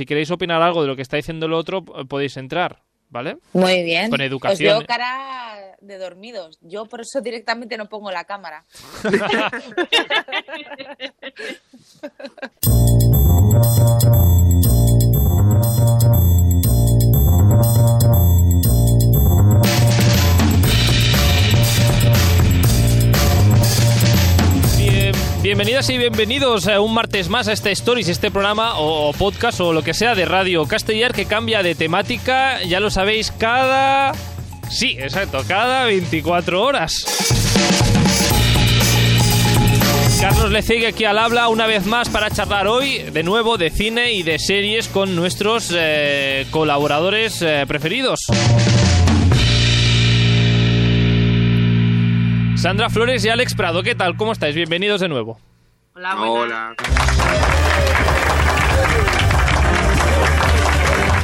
Si queréis opinar algo de lo que está diciendo el otro, podéis entrar, ¿vale? Muy bien. Con Os educación. veo cara de dormidos. Yo por eso directamente no pongo la cámara. bienvenidas y bienvenidos a un martes más a este Stories, este programa o, podcast o lo que sea de Radio Castellar que cambia de temática, ya lo sabéis, cada... Sí, exacto, cada 24 horas. Carlos Lecegue aquí al habla una vez más para charlar hoy de nuevo de cine y de series con nuestros eh, colaboradores eh, preferidos. Sandra Flores y Alex Prado, ¿qué tal? ¿Cómo estáis? Bienvenidos de nuevo. Hola, buenas. Hola.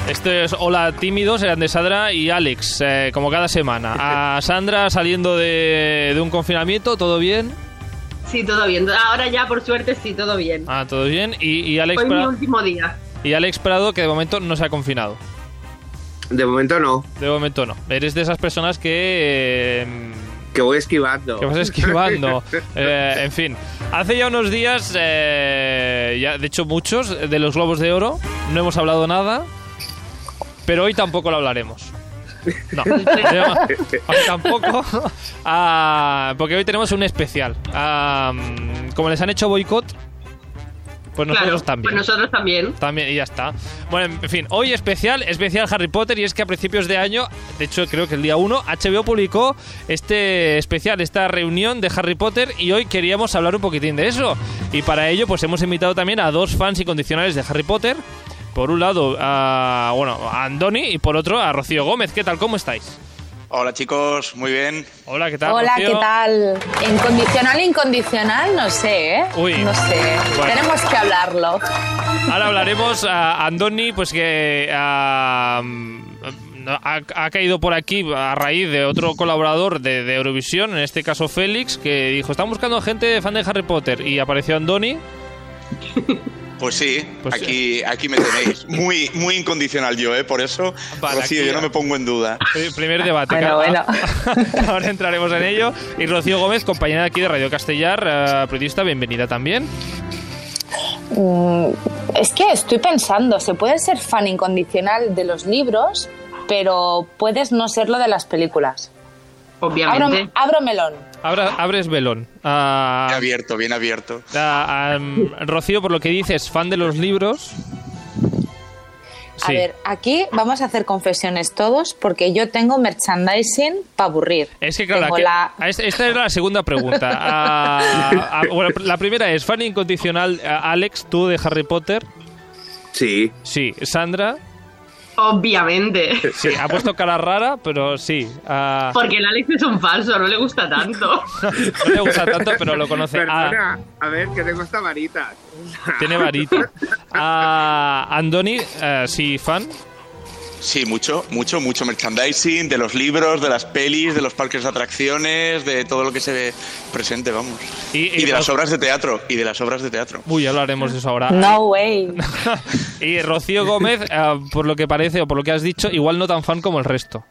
Esto es Hola Tímidos, eran de Sandra y Alex, eh, como cada semana. A Sandra saliendo de, de un confinamiento, ¿todo bien? Sí, todo bien. Ahora ya, por suerte, sí, todo bien. Ah, todo bien. Y, y Alex, mi Prado, último día. y Alex Prado, que de momento no se ha confinado. De momento no, De momento no. Eres de esas personas que... eh, que voy esquivando. que vas esquivando. Eh, en fin, hace ya unos días, eh, ya, de hecho muchos, de los Globos de Oro, no hemos hablado nada, pero hoy tampoco lo hablaremos. No, hoy tampoco, Ah, porque hoy tenemos un especial. Ah, como les han hecho boicot, pues nosotros claro, también. Pues nosotros también. También, y ya está. Bueno, en fin, hoy especial, especial Harry Potter, y es que a principios de año, de hecho creo que el día 1, HBO publicó este especial, esta reunión de Harry Potter, y hoy queríamos hablar un poquitín de eso. Y para ello, pues hemos invitado también a dos fans incondicionales de Harry Potter. Por un lado, a, bueno, a Andoni, y por otro, a Rocío Gómez. ¿Qué tal? ¿Cómo estáis? Hola chicos, muy bien. Hola, ¿qué tal? Hola, Rocío? ¿qué tal? Incondicional, incondicional, no sé, ¿eh? Uy. No sé. Bueno. Tenemos que hablarlo. Ahora hablaremos a Andoni, pues que ha, ha caído por aquí a raíz de otro colaborador de, de Eurovisión, en este caso Félix, que dijo, están buscando gente fan de Harry Potter, y apareció Andoni. Pues sí, Pues aquí, aquí me tenéis. Muy, muy incondicional yo, ¿eh? Por eso, Vale, Rocío, aquí yo no me pongo en duda. Pri- Primer debate. Bueno, claro. bueno. Ahora entraremos en ello. Y Rocío Gómez, compañera de aquí de Radio Castellar, eh, periodista, bienvenida también. Mm, es que estoy pensando, se puede ser fan incondicional de los libros, pero puedes no serlo de las películas. Abro, Obviamente. abro melón. Abra- abres velón. Ah, Bien abierto, bien abierto. ah, Rocío, por lo que dices, fan de los libros. A ver, aquí vamos a hacer confesiones todos porque yo tengo merchandising para aburrir. Es que claro, aquí- la- a esta, era la segunda pregunta. Ah, ah, bueno, la primera es, fan incondicional, ah, Alex, tú de Harry Potter. Sí, Sí, Sandra. Obviamente. Sí, ha puesto cara rara, pero sí. ah, Porque el Alex es un falso, no le gusta tanto. no le gusta tanto, pero lo conoce. Ah. A ver, que tengo esta varita. tiene varita. Ah, Andoni, eh, sí, fan. Sí, mucho, mucho, mucho merchandising de los libros, de las pelis, de los parques de atracciones, de todo lo que se ve presente, vamos. Y- Y, y de las Ro- obras de teatro, y de las obras de teatro. Uy, ya hablaremos de eso ahora. No way. y Rocío Gómez, eh, por lo que parece o por lo que has dicho, igual no tan fan como el resto.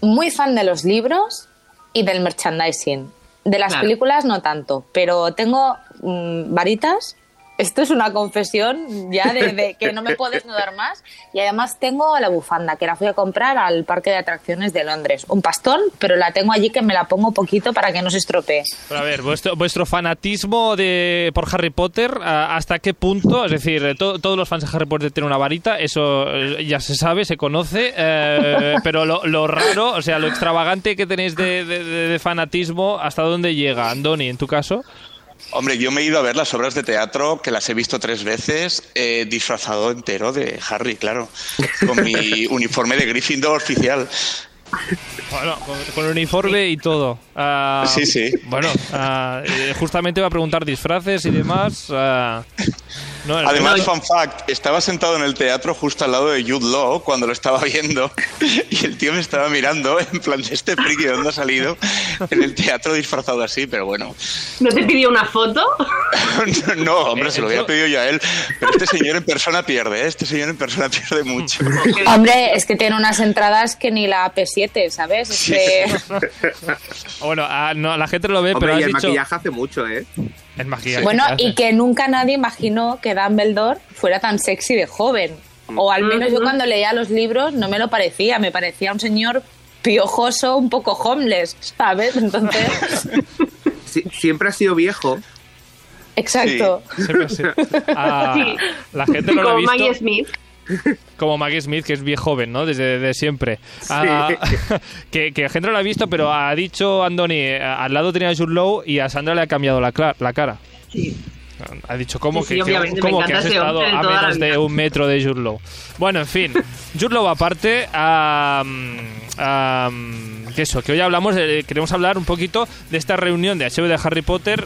Muy fan de los libros y del merchandising. De las Claro. películas no tanto, pero tengo mm, varitas. Esto es una confesión ya de, de que no me puedo desnudar más. Y además tengo la bufanda, que la fui a comprar al parque de atracciones de Londres. Un pastón, pero la tengo allí que me la pongo poquito para que no se estropee. Pero a ver, vuestro, vuestro fanatismo de, por Harry Potter, ¿a- ¿hasta qué punto? Es decir, to- todos los fans de Harry Potter tienen una varita, eso eh, ya se sabe, se conoce, eh, pero lo, lo raro, o sea, lo extravagante que tenéis de- de- de fanatismo, ¿hasta dónde llega? Andoni, en tu caso. Hombre, yo me he ido a ver las obras de teatro, que las he visto tres veces, eh, disfrazado entero de Harry, claro, con mi uniforme de Gryffindor oficial. Bueno, con, con uniforme y todo. Ah, Sí, sí. Bueno, ah, eh, justamente iba a preguntar disfraces y demás. ah. No, el- Además, No, fun fact, estaba sentado en el teatro justo al lado de Jude Law cuando lo estaba viendo y el tío me estaba mirando en plan de este friki de dónde ha salido en el teatro disfrazado así, pero bueno. ¿No te pidió una foto? No, hombre, se lo hubiera Eso- pedido yo a él, pero este señor en persona pierde, ¿eh? este señor en persona pierde mucho. Hombre, es que tiene unas entradas que ni la P7, ¿sabes? Es Sí. que- Bueno, a, no, la gente lo ve, Hombre, pero y has el dicho... maquillaje hace mucho, ¿eh? Maquillaje. Bueno, y que nunca nadie imaginó que Dumbledore fuera tan sexy de joven. O al menos yo cuando leía los libros no me lo parecía, me parecía un señor piojoso, un poco homeless, ¿sabes? Entonces, Si- siempre ha sido viejo. exacto. Siempre sí. Ah, Sí. La gente no lo ha Como visto Maggie Smith. como Maggie Smith, que es bien joven, ¿no? Desde de siempre. Ah, que, que la gente no lo ha visto, pero ha dicho Andoni, eh, al lado tenía a Jude Law y a Sandra le ha cambiado la, cla- la cara. Sí. Ha dicho, ¿cómo Sí, sí, que, cómo que has estado a menos de un metro de Jude Law? Bueno, en fin, Jude Law aparte, am, am, que eso, que hoy hablamos, de- queremos hablar un poquito de esta reunión de HBO de Harry Potter,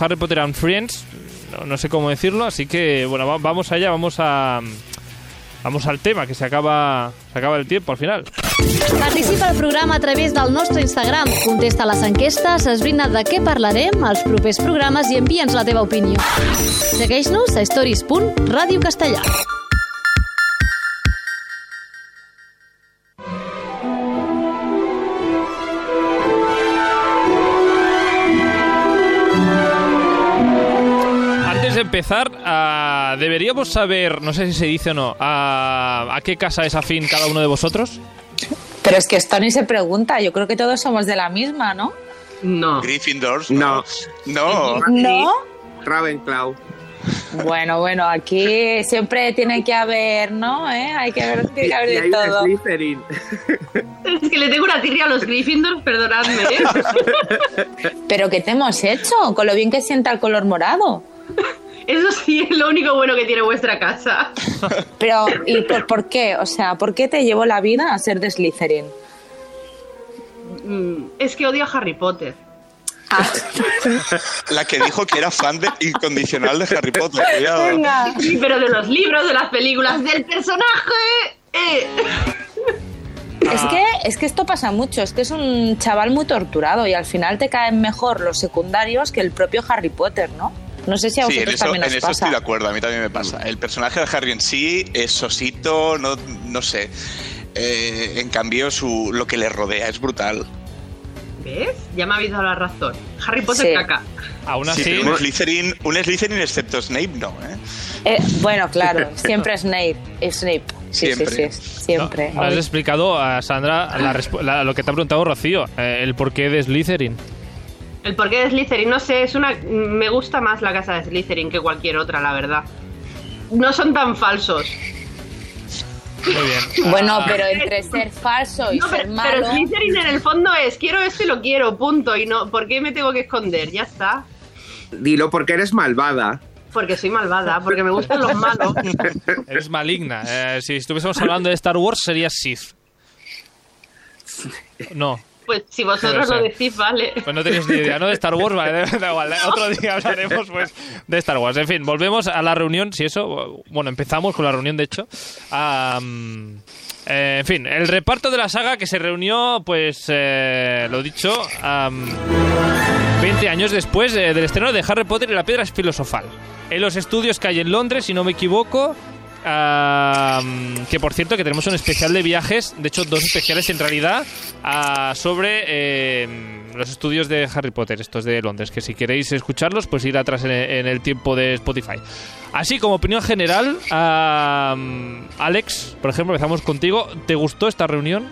Harry Potter and Friends, no, no sé cómo decirlo, así que bueno, va- vamos allá, vamos a... Vamos al tema, que se acaba, se acaba el tiempo al final. Participa al programa a través del nostre Instagram. Contesta les enquestes, esbrina de què parlarem als propers programes i envia'ns la teva opinió. Segueix-nos a stories.radiocastellà. Antes empezar, ah, deberíamos saber, no sé si se dice o no, ah, a qué casa es afín cada uno de vosotros. Pero es que esto ni se pregunta, yo creo que todos somos de la misma, ¿no? No. Gryffindors, No. no. No. ¿No? Ravenclaw. Bueno, bueno, aquí siempre tiene que haber, ¿no? ¿Eh? Hay que haber, tiene que haber Y de todo. Slytherin. Es que le tengo una tirria a los Gryffindors, perdonadme. ¿eh? Pero ¿qué te hemos hecho? Con lo bien que sienta el color morado. Eso sí es lo único bueno que tiene vuestra casa. Pero, ¿y por, por qué? O sea, ¿por qué te llevó la vida a ser de Slytherin? Mm, Es que odio a Harry Potter. La que dijo que era fan de incondicional de Harry Potter, cuidado. venga. Sí, pero de los libros, de las películas, del personaje. eh. Es que, es que esto pasa mucho, es que es un chaval muy torturado y al final te caen mejor los secundarios que el propio Harry Potter, ¿no? No sé si a Sí, en vosotros eso, también en os eso pasa. estoy de acuerdo, a mí también me pasa. El personaje de Harry en sí es sosito, no, no sé. Eh, en cambio, su, lo que le rodea es brutal. ¿Ves? Ya me habéis dado la razón. Harry Potter Sí. caca. Aún Sí, así, pero un Slytherin, un Slytherin excepto Snape no, ¿eh? Eh, bueno, claro, siempre Snape. Snape. Sí, Siempre. sí, sí, siempre. no, no has explicado a Sandra la la- lo que te ha preguntado Rocío, eh, el porqué de Slytherin. El porqué de Slytherin, no sé, es una. Me gusta más la casa de Slytherin que cualquier otra, la verdad. No son tan falsos. Muy bien. Bueno, Ah, pero entre ser falso y No, ser pero, malo. pero Slytherin en el fondo es quiero esto y lo quiero, punto. Y no, ¿por qué me tengo que esconder? Ya está. Dilo porque eres malvada. Porque soy malvada, porque me gustan los malos. Eres maligna. Eh, si estuviésemos hablando de Star Wars, serías Sith. No. Pues si vosotros lo decís, vale. Pues no tenéis ni idea, ¿no? De Star Wars, vale, da igual. Otro día hablaremos, pues, de Star Wars. En fin, volvemos a la reunión, si eso... Bueno, empezamos con la reunión, de hecho. Eh, en fin, el reparto de la saga que se reunió, pues, eh, lo dicho, am, 20 años después eh, del estreno de Harry Potter y la Piedra Filosofal. En los estudios que hay en Londres, si no me equivoco... que por cierto que tenemos un especial de viajes, de hecho dos especiales en realidad, ah, sobre eh, los estudios de Harry Potter, estos de Londres, que si queréis escucharlos, pues ir atrás en, en el tiempo de Spotify. Así como opinión general, Alex, por ejemplo, empezamos contigo, ¿te gustó esta reunión?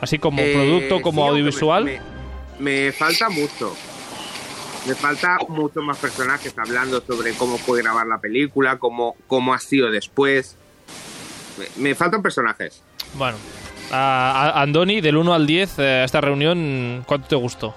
Así como Eh, producto, como sí, audiovisual. Me, me- me falta mucho. Me falta muchos más personajes hablando sobre cómo fue grabar la película, cómo, cómo ha sido después. Me, me faltan personajes. Bueno, a- a- Andoni, del 1 al 10, eh, esta reunión, ¿cuánto te gustó?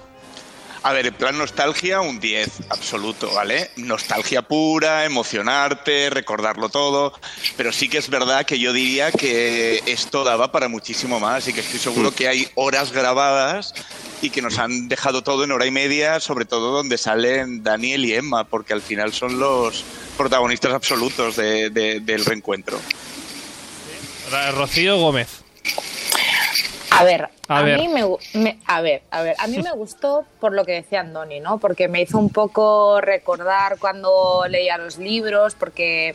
A ver, en plan nostalgia, un 10 absoluto, ¿vale? Nostalgia pura, emocionarte, recordarlo todo. Pero sí que es verdad que yo diría que esto daba para muchísimo más y que estoy seguro que hay horas grabadas y que nos han dejado todo en hora y media, sobre todo donde salen Daniel y Emma, porque al final son los protagonistas absolutos de- de- del reencuentro. Rocío Gómez. A ver, A a, ver. mí me, a ver, a ver, a mí me gustó por lo que decía Andoni, ¿no? Porque me hizo un poco recordar cuando leía los libros, porque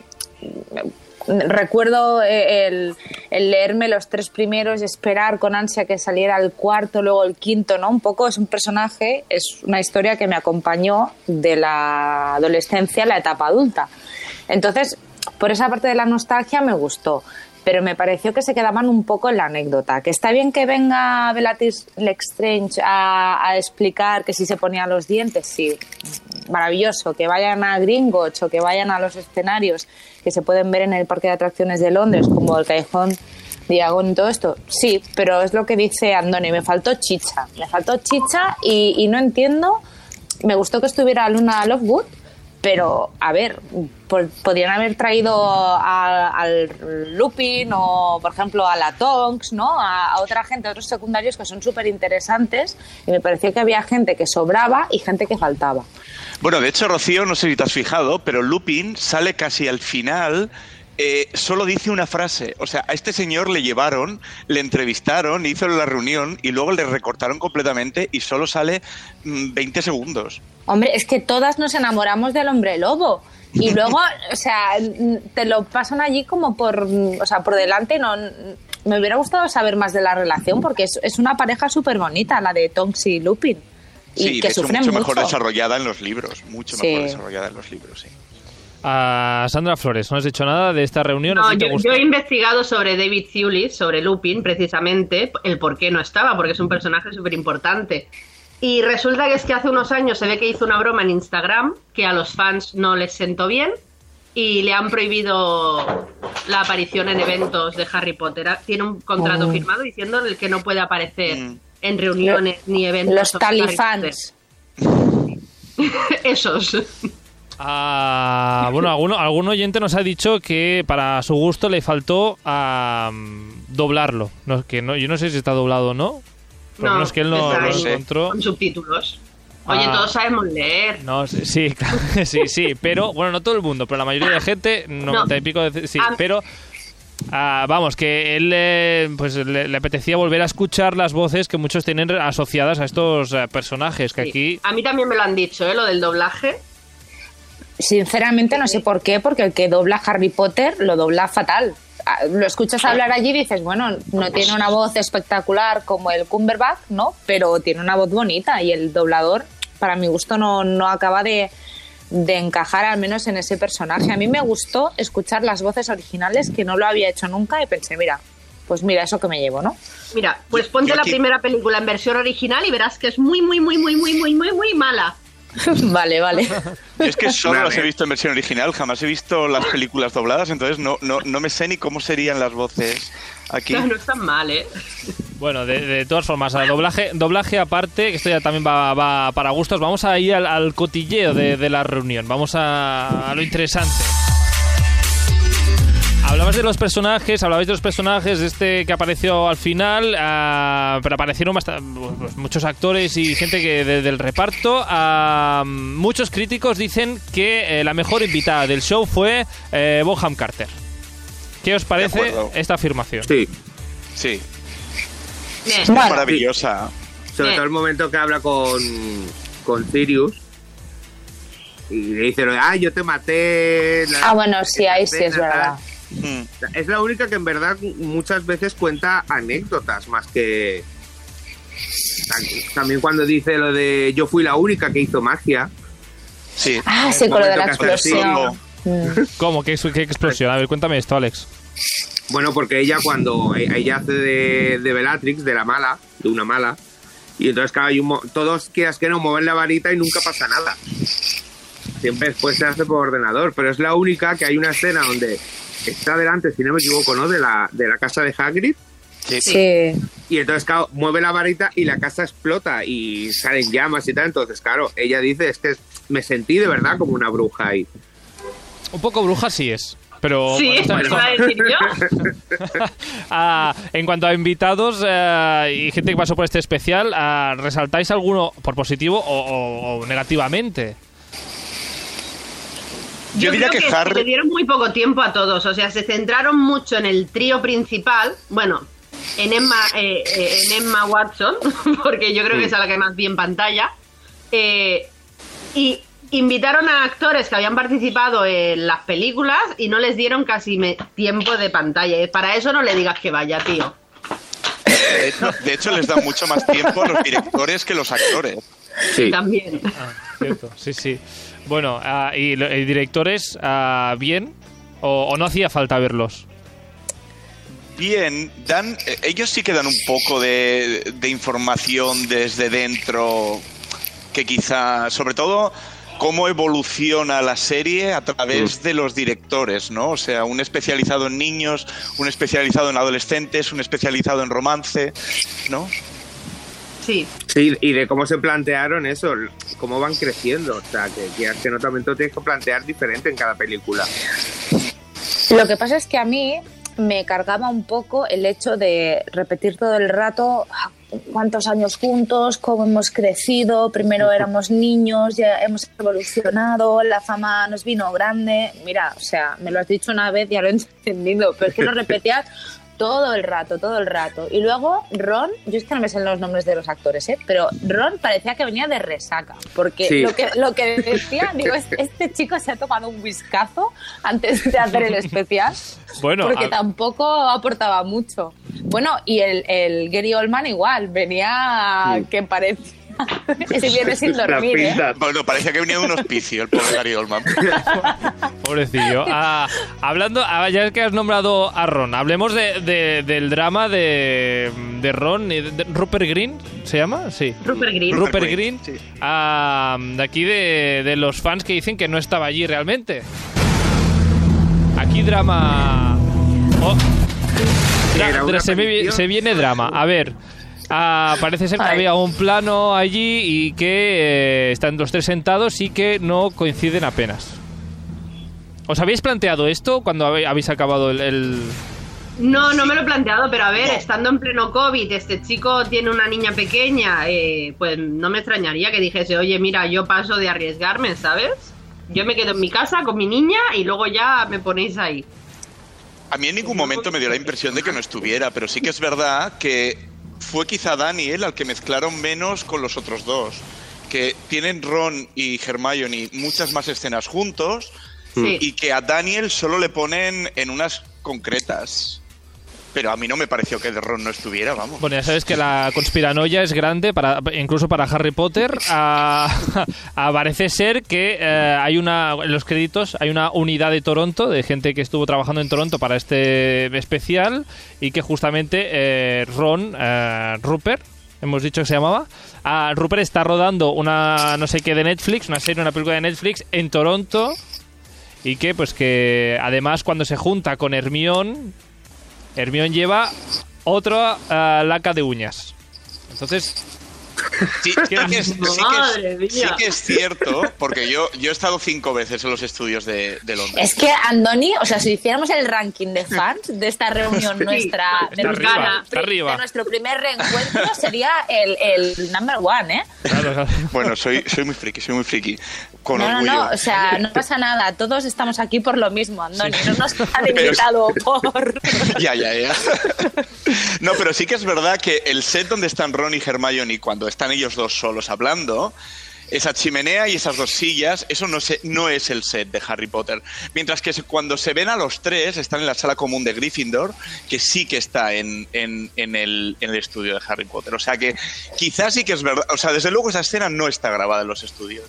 recuerdo eh, el, leerme los tres primeros y esperar con ansia que saliera el cuarto, luego el quinto, ¿no? Un poco es un personaje, es una historia que me acompañó de la adolescencia a la etapa adulta. Entonces, por esa parte de la nostalgia me gustó, pero me pareció que se quedaban un poco en la anécdota. Que está bien que venga Bellatrix Lestrange a, a explicar que si se ponía los dientes, sí, maravilloso. Que vayan a Gringotts o que vayan a los escenarios que se pueden ver en el Parque de Atracciones de Londres, como el Callejón Diagon y todo esto, sí, pero es lo que dice Andoni, me faltó chicha, me faltó chicha y, y no entiendo, me gustó que estuviera Luna Lovegood, pero a ver, po- podrían haber traído al Lupin o, por ejemplo, a la Tonks, ¿no? A, a otra gente, a otros secundarios que son súper interesantes y me pareció que había gente que sobraba y gente que faltaba. Bueno, de hecho, Rocío, no sé si te has fijado, pero Lupin sale casi al final. Eh, solo dice una frase. O sea, a este señor le llevaron, le entrevistaron, hizo la reunión y luego le recortaron completamente y solo sale mm, 20 segundos. Hombre, es que todas nos enamoramos del hombre lobo. Y luego, o sea, te lo pasan allí como por, o sea, por delante. No, me hubiera gustado saber más de la relación porque es, es una pareja súper bonita, la de Tonks y Lupin. Y Sí, que de hecho, sufren mucho mucho. mejor desarrollada en los libros. Mucho Sí. mejor desarrollada en los libros, sí. A Sandra Flores, ¿no has dicho nada de esta reunión? No, ¿Sí te yo, yo he investigado sobre David Thewlis, sobre Lupin, precisamente, el por qué no estaba, porque es un personaje súper importante. Y resulta que es que hace unos años se ve que hizo una broma en Instagram que a los fans no les sentó bien y le han prohibido la aparición en eventos de Harry Potter. Tiene un contrato Oh. firmado diciendo en el que no puede aparecer Mm. en reuniones ni eventos. Los talifans. Esos. Ah, bueno, alguno, algún oyente nos ha dicho que para su gusto le faltó ah, doblarlo. No, que no, yo no sé si está doblado o no. Por lo menos que él no, no lo en- encontró. Con subtítulos. Oye, Ah. todos sabemos leer. No, sí, sí, claro, sí, sí, pero bueno, no todo el mundo, pero la mayoría de gente, 90 y pico, de- sí, Ah. pero ah, vamos, que él eh, pues le, le apetecía volver a escuchar las voces que muchos tienen asociadas a estos eh, personajes, que Sí. aquí A mí también me lo han dicho, ¿eh? Lo del doblaje. Sinceramente no sé por qué, porque el que dobla Harry Potter lo dobla fatal. Ah, Lo escuchas hablar allí y dices, bueno, no tiene una voz espectacular como el Cumberbatch, ¿no? Pero tiene una voz bonita y el doblador, para mi gusto, no, no acaba de, de encajar al menos en ese personaje. A mí me gustó escuchar las voces originales, que no lo había hecho nunca, y pensé, mira, pues mira, eso que me llevo, ¿no? Mira, pues Yo- ponte yo la aquí- primera película en versión original y verás que es muy, muy, muy, muy, muy, muy, muy, muy mala. vale, vale. Yo es que solo las he vez. visto en versión original, jamás he visto las películas dobladas, entonces no, no, no me sé ni cómo serían las voces aquí. No, no es tan mal, ¿eh? Bueno, de, de todas formas, a doblaje, doblaje aparte, que esto ya también va, va para gustos, vamos a ir al, al cotilleo de, de la reunión, vamos a, a lo interesante. Hablabas de los personajes, hablabais de los personajes de este que apareció al final, ah, pero aparecieron bast- pues, muchos actores y gente que de- del reparto. Ah, muchos críticos dicen que eh, la mejor invitada del show fue eh, Bonham Carter. ¿Qué os parece esta afirmación? Sí, Sí, Bueno. maravillosa. sobre Bien. todo el momento que habla con, con Sirius y le dice, ah, yo te maté. la- Ah, bueno, sí, ahí sí es tal". verdad. Mm. Es la única que en verdad muchas veces cuenta anécdotas más que... También cuando dice lo de yo fui la única que hizo magia. Sí. Ah, sí, con lo de la explosión. Mm. ¿Cómo? ¿Qué, qué explosión? A ver, cuéntame esto, Alex. Bueno, porque ella cuando e- ella hace de, de Bellatrix, de la mala, de una mala, y entonces claro, hay un todos quieras que no mueven la varita y nunca pasa nada. Siempre después se hace por ordenador, pero es la única que hay una escena donde está delante, si no me equivoco, ¿no? De la, de la casa de Hagrid, Sí. Sí. y entonces claro, mueve la varita y la casa explota y salen llamas y tal, entonces claro, ella dice, es que me sentí de verdad como una bruja ahí. Un poco bruja sí es. Pero Sí, bueno, a decir yo. Ah, en cuanto a invitados eh, y gente que pasó por este especial, ah, ¿resaltáis alguno por positivo o, o- o negativamente? Yo, diría creo que, que, Harry. le dieron muy poco tiempo a todos. O sea, se centraron mucho en el trío principal. Bueno, en Emma, eh, eh, en Emma Watson, porque yo creo que es a la que más vi en pantalla. Eh, y invitaron a actores que habían participado en las películas y no les dieron casi me- tiempo de pantalla. Y para eso no le digas que vaya, tío. De hecho, de hecho, les da mucho más tiempo a los directores que los actores. Sí. También. Cierto, sí, sí. Bueno, ah, ¿y, lo- y directores ah, bien? O, o no hacía falta verlos? Bien, dan, eh, ellos sí que dan un poco de, de información desde dentro, que quizá, sobre todo, cómo evoluciona la serie a través de los directores, ¿no? O sea, un especializado en niños, un especializado en adolescentes, un especializado en romance, ¿no? Sí. Sí, y de cómo se plantearon eso, cómo van creciendo. O sea, que que no también lo tienes que plantear diferente en cada película. Lo que pasa es que a mí me cargaba un poco el hecho de repetir todo el rato "Ah, cuántos años juntos, cómo hemos crecido, primero éramos niños, ya hemos evolucionado, la fama nos vino grande. Mira, o sea, me lo has dicho una vez, ya lo he entendido, pero es que lo repetías todo el rato, todo el rato. Y luego Ron, yo es que no me sé los nombres de los actores, ¿eh? pero Ron parecía que venía de resaca, porque Sí. lo, que, lo que decía, digo, este, este chico se ha tomado un whiskazo antes de hacer el especial, Bueno, porque a- tampoco aportaba mucho. Bueno, y el, el Gary Oldman igual, venía que parecía... Ese viene sin dormir, ¿eh? Bueno, parecía que venía de un hospicio el pobre Gary Oldman. Pobrecillo. Ah, hablando, ah, ya que has nombrado a Ron, hablemos de, de- del drama de, de Ron, y de- Rupert Green, ¿se llama? Sí. Rupert Green. Rupert Rupert Green, Green, sí. ah, de aquí de, de los fans que dicen que no estaba allí realmente. Aquí drama... Oh. Dra- se, vi- se viene drama. A ver, ah, parece ser que había un plano allí y que eh, están los tres sentados y que no coinciden apenas. ¿Os habéis planteado esto cuando habéis acabado el... el- No, no me lo he planteado, pero a ver, estando en pleno COVID, este chico tiene una niña pequeña, eh, pues no me extrañaría que dijese, oye, mira, yo paso de arriesgarme, ¿sabes? Yo me quedo en mi casa con mi niña y luego ya me ponéis ahí. A mí en ningún momento me dio la impresión de que no estuviera, pero sí que es verdad que fue quizá Daniel al que mezclaron menos con los otros dos. Que tienen Ron y Hermione muchas más escenas juntos Sí. y que a Daniel solo le ponen en unas concretas. Pero a mí no me pareció que Ron no estuviera, vamos. Bueno, ya sabes que la conspiranoia es grande, para, incluso para Harry Potter. Ah, ah, parece ser que eh, hay una, en los créditos hay una unidad de Toronto, de gente que estuvo trabajando en Toronto para este especial, y que justamente eh, Ron, eh, Rupert, hemos dicho que se llamaba, ah, Rupert está rodando una no sé qué de Netflix, una serie, una película de Netflix en Toronto, y que pues que además cuando se junta con Hermione, Hermione lleva otra ah, laca de uñas. Entonces, Sí, sí que es, sí que es- sí que es cierto, porque yo, yo he estado cinco veces en los estudios de, de Londres. Es que Andoni, o sea, si hiciéramos el ranking de fans de esta reunión Sí, nuestra, de, arriba, arriba. de nuestro primer reencuentro, sería el, el number one, ¿eh? claro, claro. Bueno, soy, soy muy friki, soy muy friki. Con no, no, orgullo. no, o sea, no pasa nada, todos estamos aquí por lo mismo, Andoni, no nos han invitado por... Ya, ya, ya. No, pero sí que es verdad que el set donde están Ron y Hermione cuando están ellos dos solos hablando, esa chimenea y esas dos sillas, eso no, se- no es el set de Harry Potter. Mientras que cuando se ven a los tres, están en la sala común de Gryffindor, que sí que está en el, en el estudio de Harry Potter. O sea que quizás sí que es verdad. O sea, desde luego esa escena no está grabada en los estudios.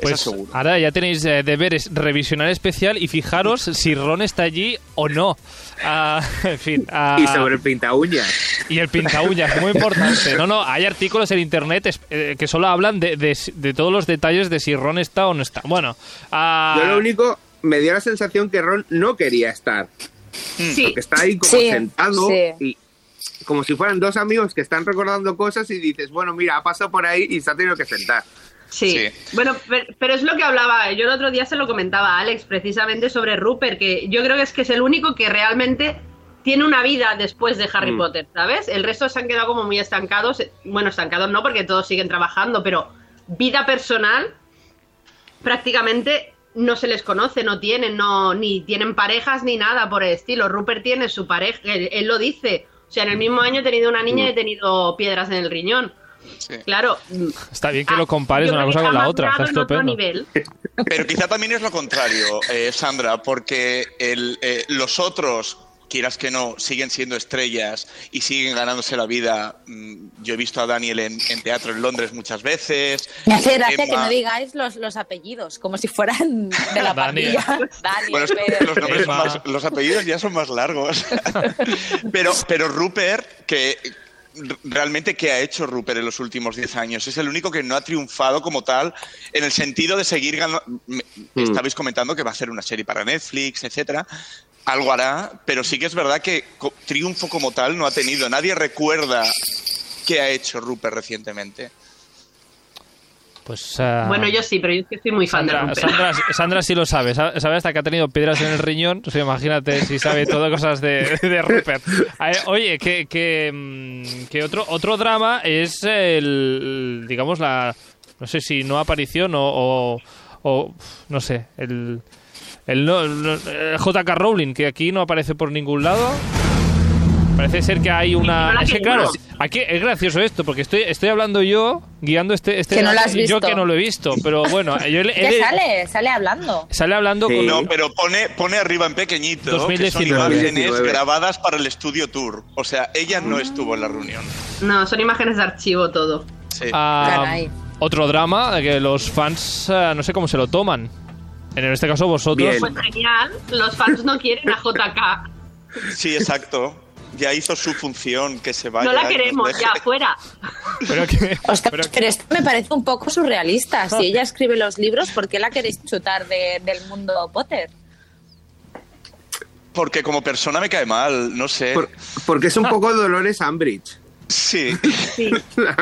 Pues Eso seguro. ahora ya tenéis eh, deberes revisionar especial y fijaros si Ron está allí o no. Ah, en fin. ah, Y sobre el pinta uñas. y el pinta uñas, muy importante. No, no, hay artículos en internet es- eh, que solo hablan de, de- de todos los detalles de si Ron está o no está. Bueno, ah, Yo lo único, me dio la sensación que Ron no quería estar. Sí, Que está ahí como Sí, sentado sí. y como si fueran dos amigos que están recordando cosas y dices, bueno, mira, ha pasado por ahí y se ha tenido que sentar. Sí. Sí. Bueno, pero, pero es lo que hablaba. Yo el otro día se lo comentaba a Alex precisamente sobre Rupert, que yo creo que es que es el único que realmente tiene una vida después de Harry Mm. Potter, ¿sabes? El resto se han quedado como muy estancados. Bueno, estancados no, porque todos siguen trabajando, pero vida personal prácticamente no se les conoce, no tienen, no, ni tienen parejas ni nada por el estilo. Rupert tiene su pareja, él, él lo dice. O sea, en el mismo año he tenido una niña y he tenido piedras en el riñón. Sí. Claro. Está bien que ah, lo compares yo una cosa con la otra. Está otro nivel. Pero quizá también es lo contrario, eh, Sandra, porque el, eh, los otros, quieras que no, siguen siendo estrellas y siguen ganándose la vida. Mm, Yo he visto a Daniel en, en teatro en Londres muchas veces. Me hace gracia que no digáis los, los apellidos, como si fueran de la Daniel. pandilla. Daniel, Bueno, los, nombres son Emma. más- los apellidos ya son más largos. pero, pero Rupert, que realmente qué ha hecho Rupert en los últimos 10 años, es el único que no ha triunfado como tal en el sentido de seguir ganando. Mm. Estabais comentando que va a hacer una serie para Netflix, etcétera. Algo hará, pero sí que es verdad que triunfo como tal no ha tenido. Nadie recuerda qué ha hecho Rupert recientemente. Pues, ah, Bueno, yo sí, pero yo es que estoy muy fan de Sandra. Sandra, Sandra sí lo sabe, sa- sabe hasta que ha tenido piedras en el riñón, o sea, imagínate si sabe todas cosas de, de Oye, que, que, mm, que otro, otro drama es el, digamos, la, no sé si no aparición o, o, o, no sé, el, el, no- el JK Rowling, que aquí no aparece por ningún lado. Parece ser que hay una... la Es que claro, aquí es gracioso esto, porque estoy, estoy hablando yo, guiando este... este Que no la has Yo visto. que no lo he visto, pero bueno, yo he- ¿Qué sale? Sale hablando. Sale hablando Sí. con... No, pero pone, pone arriba en pequeñito que son 2019. imágenes 2019. grabadas para el estudio tour. O sea, ella no estuvo en la reunión. No, son imágenes de archivo todo. Sí. Ah, Caray. otro drama que los fans ah, no sé cómo se lo toman. En este caso vosotros... Bien. Pues genial, los fans no quieren a JK. Sí, exacto. Ya hizo su función, que se vaya. No la queremos, ya, fuera. Pero pero- pero esto me parece un poco surrealista. Si ella escribe los libros, ¿por qué la queréis chutar de- del mundo Potter? Porque como persona me cae mal, no sé. Por- porque es un poco Dolores Umbridge. Sí. Sí.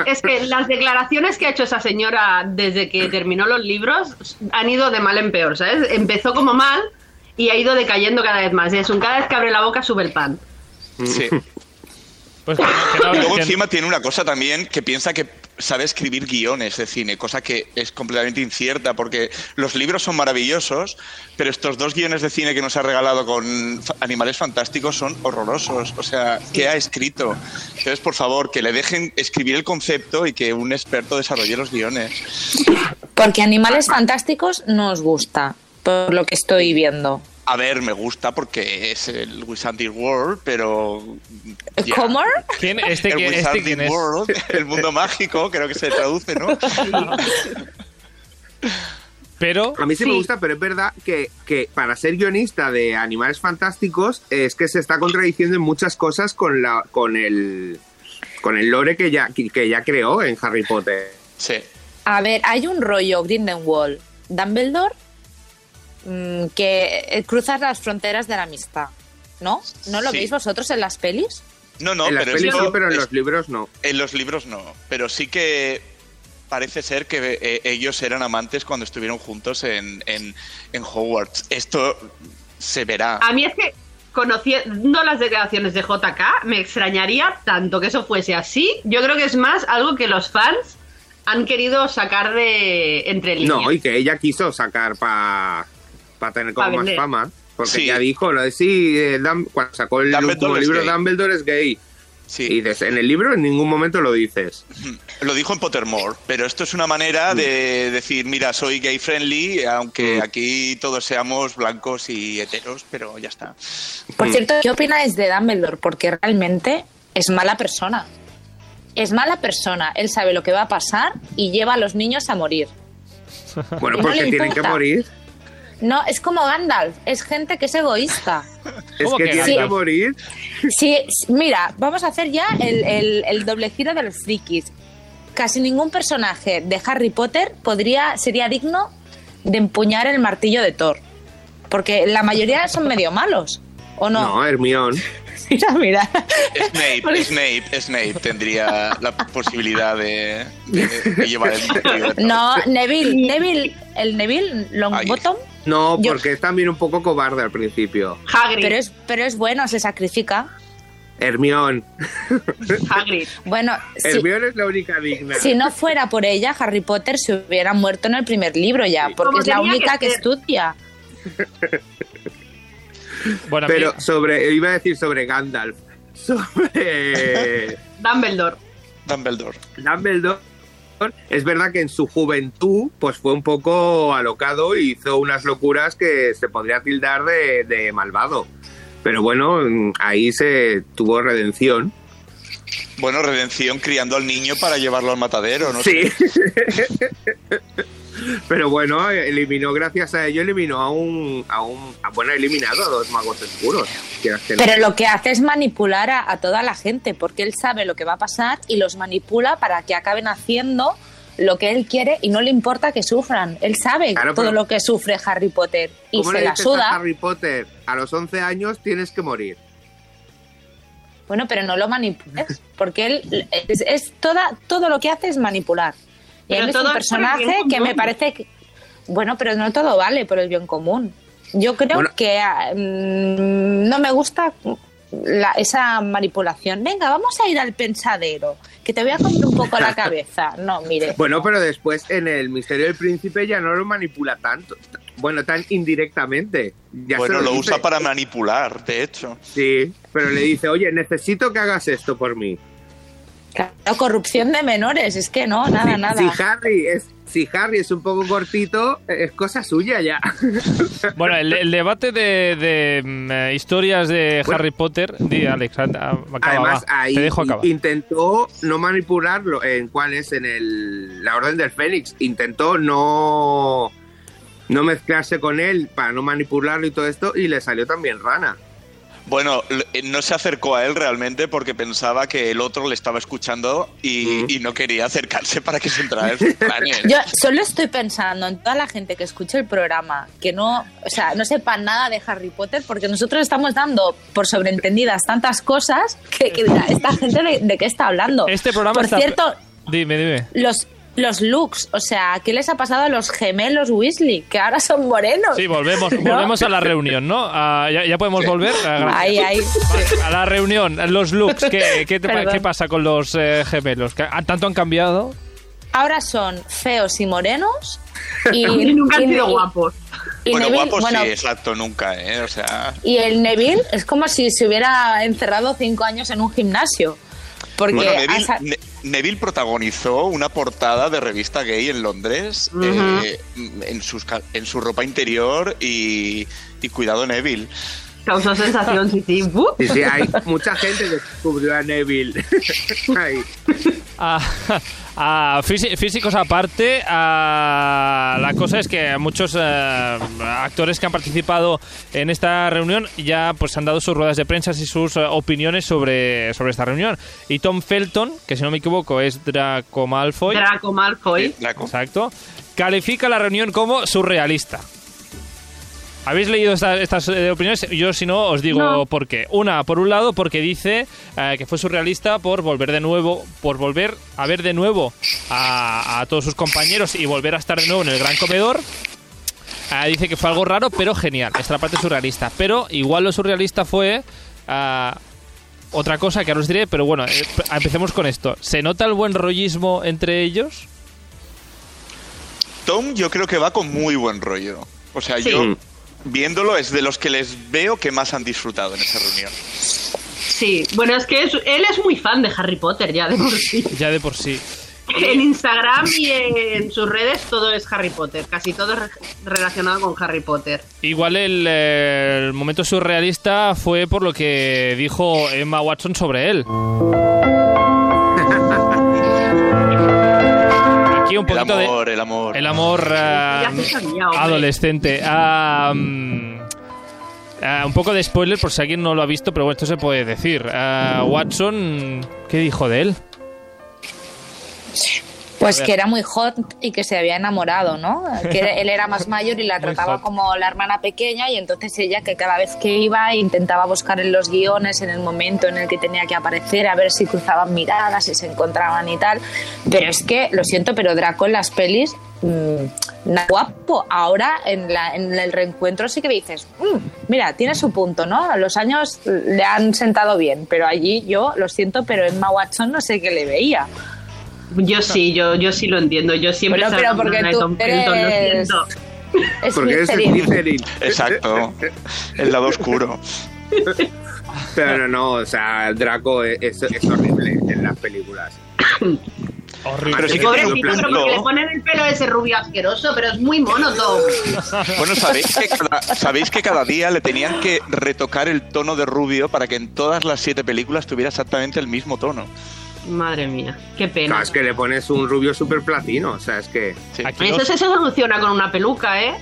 Es que las declaraciones que ha hecho esa señora desde que terminó los libros han ido de mal en peor, ¿sabes? Empezó como mal y ha ido decayendo cada vez más. Es un cada vez que abre la boca sube el pan. Sí. pues que no- que no- Y luego que- encima tiene una cosa también que piensa que sabe escribir guiones de cine, cosa que es completamente incierta porque los libros son maravillosos, pero estos dos guiones de cine que nos ha regalado con Animales Fantásticos son horrorosos. O sea, ¿qué ha escrito? Entonces, por favor, que le dejen escribir el concepto y que un experto desarrolle los guiones. Porque Animales Fantásticos no os gusta, por lo que estoy viendo. A ver, me gusta porque es el Wizarding World, pero... ya. ¿Cómo? ¿Quién, este, el este Wizarding quién es? World, el mundo mágico, creo que se traduce, ¿no? Pero... A mí sí, me Sí. gusta, pero es verdad que, que para ser guionista de Animales Fantásticos es que se está contradiciendo en muchas cosas con la con el con el lore que ya que ya creó en Harry Potter. Sí. A ver, hay un rollo Grindelwald, Dumbledore, que eh, cruza las fronteras de la amistad, ¿no? ¿No lo Sí. veis vosotros en las pelis? No, no, en las pero pelis esto sí, pero en es- los libros no. en los libros no. Pero sí que parece ser que eh, ellos eran amantes cuando estuvieron juntos en, en, en Hogwarts. Esto se verá. A mí es que, conociendo las declaraciones de JK, me extrañaría tanto que eso fuese así. Yo creo que es más algo que los fans han querido sacar de entre líneas. No, y que ella quiso sacar para tener como más vender. fama. Porque Sí. ya dijo, lo de sí, eh, cuando sacó el Dumbledore libro, gay. Dumbledore es gay. Sí. Y dices, en el libro en ningún momento lo dices. Lo dijo en Pottermore, pero esto es una manera de decir, mira, soy gay friendly, aunque Mm. aquí todos seamos blancos y heteros, pero ya está. Por Mm. cierto, ¿qué opináis de Dumbledore? Porque realmente es mala persona. Es mala persona. Él sabe lo que va a pasar y lleva a los niños a morir. Bueno, no porque tienen que morir. No, es como Gandalf. Es gente que es egoísta. Es ¿Cómo que, que tienen que Gandalf? morir. Sí, mira, vamos a hacer ya el, el- el doble giro de los frikis. Casi ningún personaje de Harry Potter podría, sería digno de empuñar el martillo de Thor. Porque la mayoría son medio malos. ¿O no? No, Hermión. Mira, mira. Snape, Snape, Snape tendría la posibilidad de, de- de llevar el martillo de Thor. No, Neville, Neville, el Neville Longbottom, No, Yo- porque es también un poco cobarde al principio. Hagrid. pero es, pero es bueno, se sacrifica. Hermión. Hagrid. Bueno, si, Hermión es la única digna. si no fuera por ella, Harry Potter se hubiera muerto en el primer libro ya, porque Como es la única que estudia. Bueno, Pero sobre, iba a decir sobre Gandalf. Sobre Dumbledore. Dumbledore. Dumbledore. Es verdad que en su juventud pues fue un poco alocado y hizo unas locuras que se podría tildar de, de malvado. Pero bueno, ahí se tuvo redención. Bueno, redención criando al niño para llevarlo al matadero, ¿no? Sí. Pero bueno, eliminó, gracias a ello, eliminó a un, a un, a- bueno, ha eliminado a dos magos oscuros. Pero lo que hace es manipular a, a toda la gente, porque él sabe lo que va a pasar y los manipula para que acaben haciendo lo que él quiere y no le importa que sufran. Él sabe Claro, todo lo que sufre Harry Potter y ¿Cómo se le la dices a suda. Harry Potter? A los 11 años tienes que morir. Bueno, pero no lo manipules, porque él es, es toda, todo lo que hace es manipular. Y Pero él es todo un personaje que me parece que... Bueno, pero no todo vale por el bien común. Yo creo Bueno. que ah, mm, no me gusta la- esa manipulación. Venga, vamos a ir al pensadero, que te voy a comer un poco la cabeza. No, mire. Bueno, pero después en el Misterio del Príncipe ya no lo manipula tanto. Bueno, tan indirectamente. Ya bueno, lo dice. usa para manipular, de hecho. Sí, pero le dice, oye, necesito que hagas esto por mí. Claro, corrupción de menores, es que no, nada, si, nada. Si Harry es, si Harry es un poco cortito, es cosa suya ya. Bueno, el, el debate de, de, mm, eh, historias de Bueno. Harry Potter. Di, Alex, acaba, Además, va. ahí Te dejo acabar. intentó no manipularlo. ¿En cuál es? En el, la Orden del Fénix. Intentó no, no mezclarse con él para no manipularlo y todo esto, y le salió también rana. Bueno, eh, no se acercó a él realmente porque pensaba que el otro le estaba escuchando y, Mm. y no quería acercarse para que se entrara en sus planes. Yo solo estoy pensando en toda la gente que escuche el programa, que no, o sea, no sepa nada de Harry Potter, porque nosotros estamos dando por sobreentendidas tantas cosas que, que dirá, esta gente de, de qué está hablando. Este programa Por está- cierto, Dime, dime. los los looks, o sea, ¿qué les ha pasado a los gemelos Weasley? Que ahora son morenos. Sí, volvemos, ¿No? volvemos a la reunión, ¿no? Ah, ya, ya podemos volver. Ah. Ahí, ahí. Vale, a la reunión, los looks. ¿Qué, qué, te qué pasa con los eh, gemelos? ¿Que han- ¿Tanto han cambiado? Ahora son feos y morenos. Y, Y nunca han y- sido y- guapos. y bueno, Neville- guapos bueno, sí, exacto, nunca, ¿eh? O sea, Y el Neville es como si se hubiera encerrado cinco años en un gimnasio. Porque bueno, Neville, Neville protagonizó una portada de revista gay en Londres Ujú. eh, en, sus, ca- en su ropa interior y, y cuidado Neville. Causó sensación, sí, sí. ¡Uh! Sí, sí, hay mucha gente que descubrió a Neville. Ahí. Ah, ah, físi- físicos aparte, la cosa es que muchos eh, actores que han participado en esta reunión ya pues han dado sus ruedas de prensa y sus eh, opiniones sobre, sobre esta reunión. Y Tom Felton, que si no me equivoco es Draco Malfoy, Draco Malfoy. Draco. exacto, califica la reunión como surrealista. ¿Habéis leído esta- estas eh, opiniones? Yo, si no, os digo No. por qué. Una, por un lado, porque dice eh, que fue surrealista por volver de nuevo, por volver a ver de nuevo a, a todos sus compañeros y volver a estar de nuevo en el gran comedor. Ah, dice que fue algo raro, pero genial. Esta es la parte surrealista. Pero igual lo surrealista fue otra cosa que ahora os diré, pero bueno, eh, empecemos con esto. ¿Se nota el buen rollismo entre ellos? Tom yo creo que va con muy buen rollo. O sea, Sí. yo viéndolo es de los que les veo que más han disfrutado en esa reunión. Sí, bueno, es que es- él es muy fan de Harry Potter ya de por sí. Ya de por sí. En Instagram y en sus redes todo es Harry Potter, casi todo es re- relacionado con Harry Potter. Igual el, eh, el momento surrealista fue por lo que dijo Emma Watson sobre él. Aquí un El poquito de amor, el amor. el amor hombre. adolescente. Ah, mm, ah, un poco de spoiler por si alguien no lo ha visto, pero bueno, esto se puede decir. Ah, Watson, ¿qué dijo de él? Pues que era muy hot y que se había enamorado, ¿no? Que él era más mayor y la trataba como la hermana pequeña y entonces ella que cada vez que iba intentaba buscar en los guiones en el momento en el que tenía que aparecer a ver si cruzaban miradas, si se encontraban y tal. Pero es que, lo siento, pero Draco en las pelis, mm, nada guapo. Ahora en, la- en el reencuentro sí que dices, "Mm, mira, tiene su punto, ¿no? Los años le han sentado bien, pero allí yo, lo siento, pero Emma Watson no sé qué le veía. Yo sí, yo, yo sí lo entiendo. Yo siempre Pero- soy pero porque tú lo eres- siento. Es Porque eres Slytherin. Exacto. El lado oscuro. Pero no, no, o sea, Draco es, es- es horrible en las películas. Horrible. Pero sí que Pobrecito, pero porque le ponen el pelo a ese rubio asqueroso, pero es muy mono. Bueno, ¿sabéis que, cada, sabéis que cada día le tenían que retocar el tono de rubio para que en todas las siete películas tuviera exactamente el mismo tono. Madre mía, qué Claro, pena. es que le pones un rubio super platino, o sea, es que... Sí. Eso se soluciona con una peluca, ¿eh?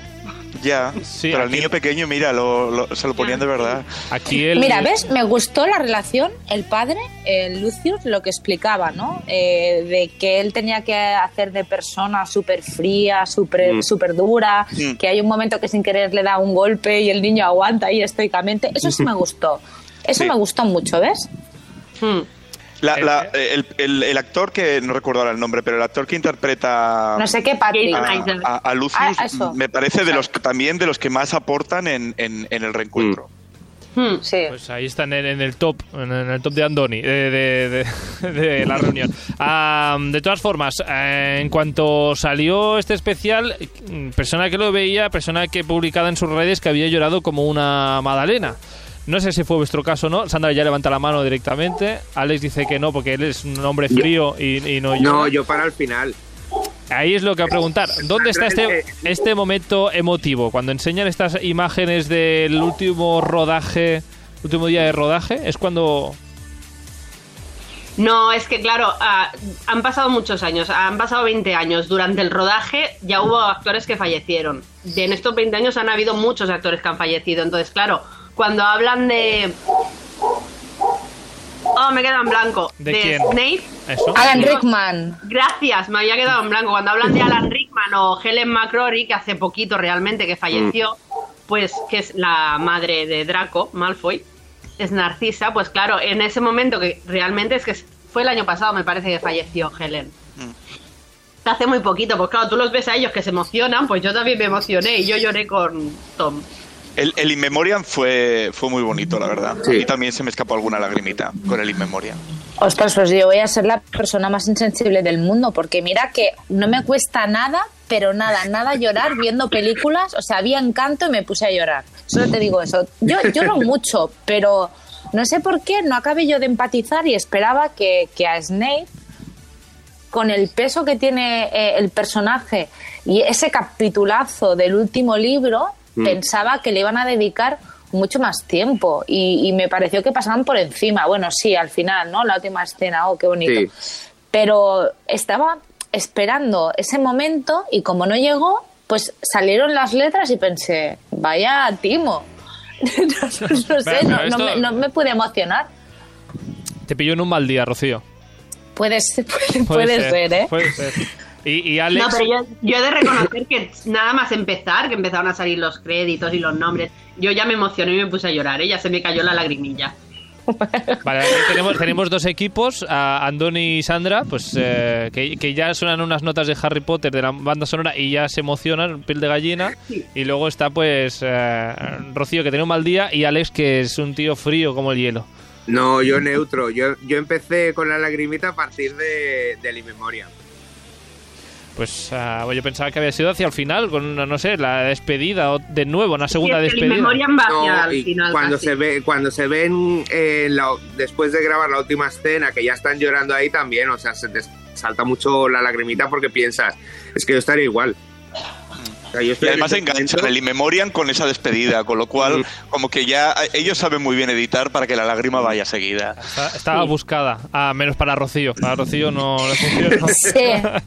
Ya, Sí, pero al aquí- niño pequeño, mira, lo, lo- se lo ponían de verdad. Aquí el... Mira, ¿ves? Me gustó la relación, el padre, el Lucius, lo que explicaba, ¿no? Eh, de que él tenía que hacer de persona súper fría, súper Mm. súper dura, Mm. que hay un momento que sin querer le da un golpe y el niño aguanta ahí estoicamente. Eso sí me gustó. Eso Sí. me gustó mucho, ¿ves? Hmm. La- la- el, el- el actor que, no recuerdo ahora el nombre, pero el actor que interpreta No sé qué, Patrick. Ah, a, a- a Lucius Ah, me parece de los también de los que más aportan en, en- en el reencuentro. Hmm. Sí. Pues ahí están en, en el top, en, el top de Andoni, de, de- de- de la reunión. Ah, de todas formas, eh, en cuanto salió este especial, persona que lo veía, persona que publicada en sus redes que había llorado como una magdalena. No sé si fue vuestro caso o no. Sandra ya levanta la mano directamente. Alex dice que no, porque él es un hombre frío y, y no llora. No, yo para el final. Ahí es lo que a preguntar. ¿Dónde está este, Eh, este momento emotivo? Cuando enseñan estas imágenes del último rodaje, último día de rodaje, es cuando... No, es que claro, ah, han pasado muchos años, han pasado 20 años. Durante el rodaje ya hubo actores que fallecieron. De en estos 20 años han habido muchos actores que han fallecido. Entonces, claro, cuando hablan de... Oh, me queda en blanco. ¿De quién? Snape. Eso. Alan Rickman. Gracias, me había quedado en blanco. Cuando hablan de Alan Rickman o Helen McCrory, que hace poquito realmente que falleció, pues que es la madre de Draco, Malfoy, es Narcisa, pues claro, en ese momento que realmente es que fue el año pasado, me parece que falleció Helen. Hace muy poquito, pues claro, tú los ves a ellos que se emocionan, pues yo también me emocioné y yo lloré con Tom. El, el In Memoriam fue, fue muy bonito, la verdad. Sí. Y también se me escapó alguna lagrimita con el In Memoriam. Ostras, pues yo voy a ser la persona más insensible del mundo, porque mira que no me cuesta nada, pero nada, nada llorar viendo películas. O sea, había encanto y me puse a llorar. Solo te digo eso. Yo lloro mucho, pero no sé por qué no acabé yo de empatizar y esperaba que, que a Snape, con el peso que tiene eh, el personaje y ese capitulazo del último libro, Mm. pensaba que le iban a dedicar mucho más tiempo y, y me pareció que pasaban por encima. Bueno, sí, al final, ¿no? La última escena, oh, qué bonito. Sí. Pero estaba esperando ese momento y como no llegó, pues salieron las letras y pensé, vaya timo. no, no sé, Pero no, no esto- me, no me pude emocionar. Te pilló en un mal día, Rocío. Puede ser, puede, puede ser, ¿eh? Puede ser. Y, y Alex... No, pero yo, yo he de reconocer que nada más empezar, que empezaron a salir los créditos y los nombres, yo ya me emocioné y me puse a llorar, ¿eh? ya se me cayó la lagrimilla. Vale, aquí tenemos, tenemos dos equipos, a Andoni y Sandra, pues eh, que, que ya suenan unas notas de Harry Potter de la banda sonora y ya se emocionan, piel de gallina. Y luego está pues eh, Rocío que tiene un mal día y Alex que es un tío frío como el hielo. No, yo neutro. Yo, yo empecé con la lagrimita a partir de, del In Memoriam. Pues ah, yo pensaba que había sido hacia el final, con una, no sé, la despedida o de nuevo, una segunda Sí, es que despedida. No, y final cuando casi. se ve cuando se ven eh, la- después de grabar la última escena que ya están llorando ahí también o sea se te salta mucho la lagrimita porque piensas es que yo estaría igual Y además enganchan el In Memoriam con esa despedida, con lo cual, Mm. como que ya eh, ellos saben muy bien editar para que la lágrima vaya seguida. Está- Estaba buscada, ah, menos para Rocío. Para Rocío no le funcionó. Sí,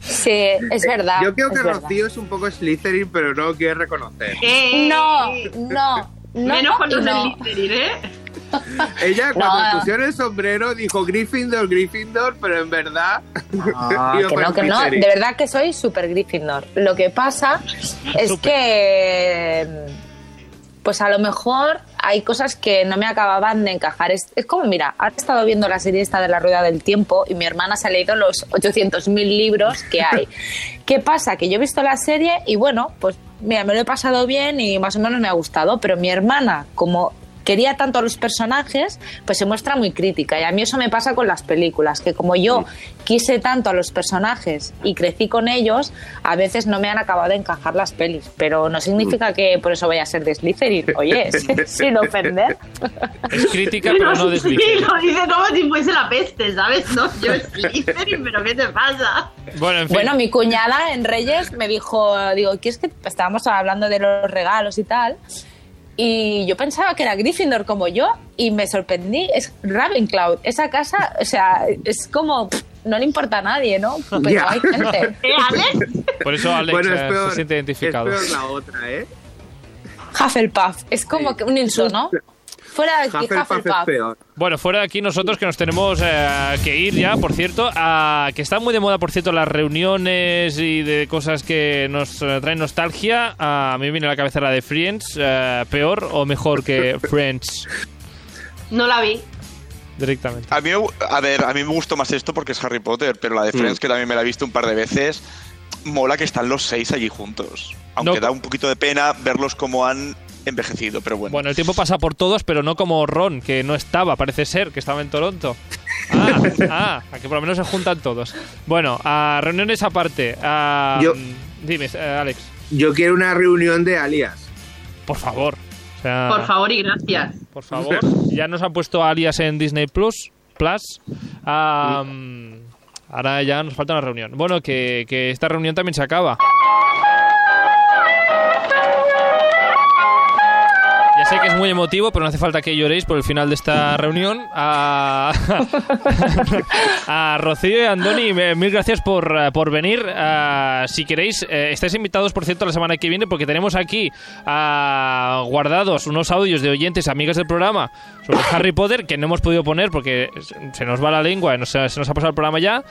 sí, es verdad. yo creo es que verdad. Rocío es un poco Slytherin pero no lo quiere reconocer Eh, No, no, no. Menos los no. del Slytherin, ¿eh? Ella cuando No. pusieron el sombrero dijo Gryffindor, Gryffindor, pero en verdad... No, iba que no, que no. De verdad que soy súper Gryffindor. Lo que pasa es que. Pues a lo mejor hay cosas que no me acababan de encajar. Es, es como, mira, he estado viendo la serie esta de la Rueda del Tiempo y mi hermana se ha leído los 800.000 libros que hay. ¿Qué pasa? Que yo he visto la serie y bueno, pues mira, me lo he pasado bien y más o menos me ha gustado, pero mi hermana, como quería tanto a los personajes, pues se muestra muy crítica. Y a mí eso me pasa con las películas, que como yo quise tanto a los personajes y crecí con ellos, a veces no me han acabado de encajar las pelis. Pero no significa que por eso vaya a ser de Slytherin. Oye, sin ofender. Es crítica, pero no sí, desliza. lo dice como si fuese la peste, ¿sabes? No, yo Slytherin, pero ¿qué te pasa? Bueno, en fin. Bueno, mi cuñada en Reyes me dijo, digo, ¿qué es que estábamos hablando de los regalos y tal? Y yo pensaba que era Gryffindor como yo y me sorprendí. Es Ravenclaw. Esa casa, o sea, es como, pff, no le importa a nadie, ¿no? Pero hay gente. ¿Eh, Alex? por eso Alex Bueno, es eh, peor, se siente identificado. es peor la otra, ¿eh? Hufflepuff. Es como Sí. que un insulto, ¿no? Fuera de aquí, Hufflepuff es Hufflepuff. peor. Bueno, fuera de aquí nosotros que nos tenemos eh, que ir ya, por cierto, a, que están muy de moda, por cierto, las reuniones y de cosas que nos eh, traen nostalgia. A mí me viene a la cabeza la de Friends, eh, peor o mejor que Friends No la vi. directamente. A mí, a ver, a mí me gustó más esto porque es Harry Potter, pero la de Friends, Mm. que también me la he visto un par de veces, mola que están los seis allí juntos. Aunque No- da un poquito de pena verlos como han envejecido, pero bueno. Bueno, el tiempo pasa por todos, pero no como Ron, que no estaba, parece ser, que estaba en Toronto. Ah, ah, a que por lo menos se juntan todos. Bueno, a reuniones aparte. a- Yo- Dime, Alex, Yo quiero una reunión de alias. por favor. O sea, Por favor y gracias. Por favor. Ya nos han puesto alias en Disney Plus. Plus. Ahora ya nos falta una reunión. Bueno, que, que esta reunión también se acaba. Muy emotivo, pero no hace falta que lloréis por el final de esta reunión. A, a Rocío y a Andoni, me- mil gracias por, eh, por venir. Ah, si queréis, eh, estáis invitados, por cierto, la semana que viene, porque tenemos aquí ah, guardados unos audios de oyentes, amigas del programa, sobre Harry Potter, que no hemos podido poner porque se nos va la lengua, nos- se nos ha pasado el programa ya.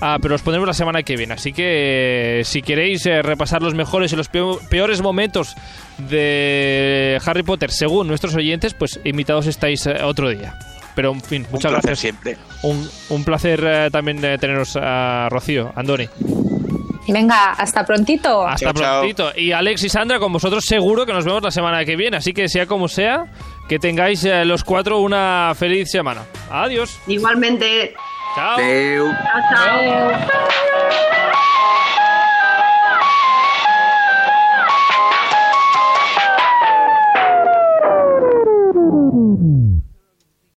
Ah, pero os pondremos la semana que viene. Así que eh, si queréis eh, repasar los mejores y los peo- peores momentos de Harry Potter según nuestros oyentes, pues invitados estáis eh, otro día. Pero en fin, un muchas placer gracias. siempre. Un, un placer eh, también eh, teneros a Rocío, Andoni. Venga, hasta prontito. Hasta Chao, chao. prontito. Y Alex y Sandra, con vosotros seguro que nos vemos la semana que viene. Así que sea como sea, que tengáis eh, los cuatro una feliz semana. Adiós. Igualmente. Chao. Adeu. Chao, chao. Adeu.